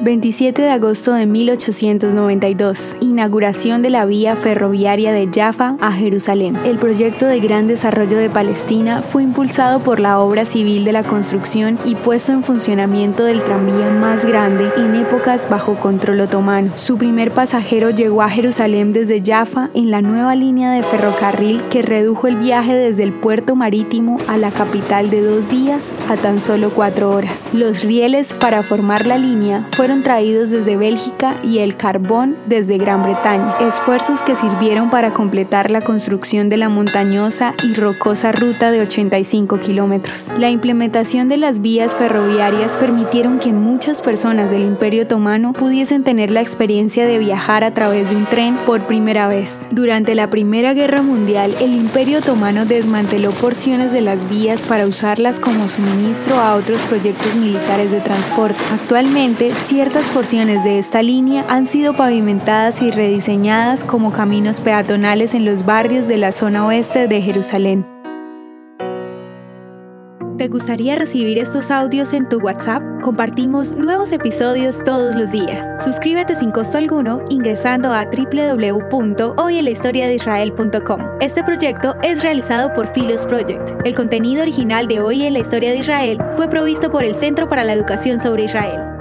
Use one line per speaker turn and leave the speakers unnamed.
27 de agosto de 1892, inauguración de la vía ferroviaria de Jaffa a Jerusalén. El proyecto de gran desarrollo de Palestina fue impulsado por la obra civil de la construcción y puesto en funcionamiento del tranvía más grande en épocas bajo control otomano. Su primer pasajero llegó a Jerusalén desde Jaffa en la nueva línea de ferrocarril que redujo el viaje desde el puerto marítimo a la capital de dos días a tan solo cuatro horas. Los rieles para formar la línea fueron fueron traídos desde Bélgica y el carbón desde Gran Bretaña, esfuerzos que sirvieron para completar la construcción de la montañosa y rocosa ruta de 85 kilómetros. La implementación de las vías ferroviarias permitieron que muchas personas del Imperio Otomano pudiesen tener la experiencia de viajar a través de un tren por primera vez. Durante la Primera Guerra Mundial, el Imperio Otomano desmanteló porciones de las vías para usarlas como suministro a otros proyectos militares de transporte. Actualmente, Ciertas porciones de esta línea han sido pavimentadas y rediseñadas como caminos peatonales en los barrios de la zona oeste de Jerusalén. ¿Te gustaría recibir estos audios en tu WhatsApp? Compartimos nuevos episodios todos los días. Suscríbete sin costo alguno ingresando a www.hoyenlahistoriadeisrael.com. Este proyecto es realizado por Philos Project. El contenido original de Hoy en la Historia de Israel fue provisto por el Centro para la Educación sobre Israel.